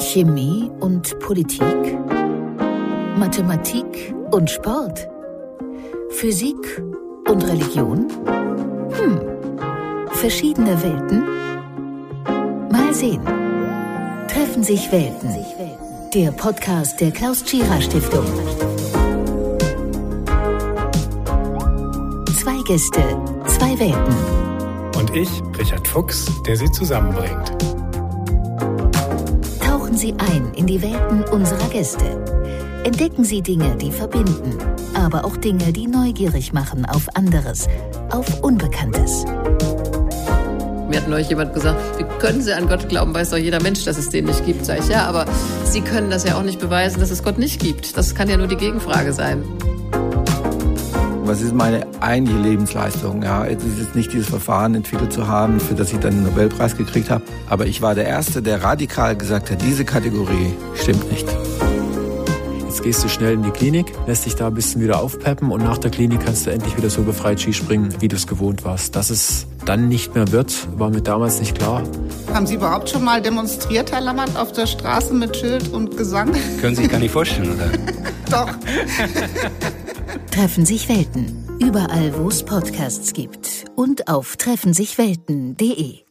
Chemie und Politik? Mathematik und Sport? Physik und Religion? Hm, verschiedene Welten? Mal sehen. Treffen sich Welten. Der Podcast der Klaus Tschira Stiftung. Zwei Gäste, zwei Welten. Und ich, Richard Fuchs, der sie zusammenbringt. Tauchen Sie ein in die Welten unserer Gäste. Entdecken Sie Dinge, die verbinden, aber auch Dinge, die neugierig machen auf anderes, auf Unbekanntes. Mir hat neulich jemand gesagt, wie können Sie an Gott glauben, weiß doch jeder Mensch, dass es den nicht gibt. Sag ich, ja, aber Sie können das ja auch nicht beweisen, dass es Gott nicht gibt. Das kann ja nur die Gegenfrage sein. Was ist meine eigentliche Lebensleistung? Ja, es ist jetzt nicht dieses Verfahren entwickelt zu haben, für das ich dann den Nobelpreis gekriegt habe. Aber ich war der Erste, der radikal gesagt hat, diese Kategorie stimmt nicht. Jetzt gehst du schnell in die Klinik, lässt dich da ein bisschen wieder aufpeppen und nach der Klinik kannst du endlich wieder so befreit Skispringen, wie du es gewohnt warst. Dass es dann nicht mehr wird, war mir damals nicht klar. Haben Sie überhaupt schon mal demonstriert, Herr Lammert, auf der Straße mit Schild und Gesang? Können Sie sich gar nicht vorstellen, oder? Doch. Treffen sich Welten. Überall, wo es Podcasts gibt. Und auf treffensichwelten.de.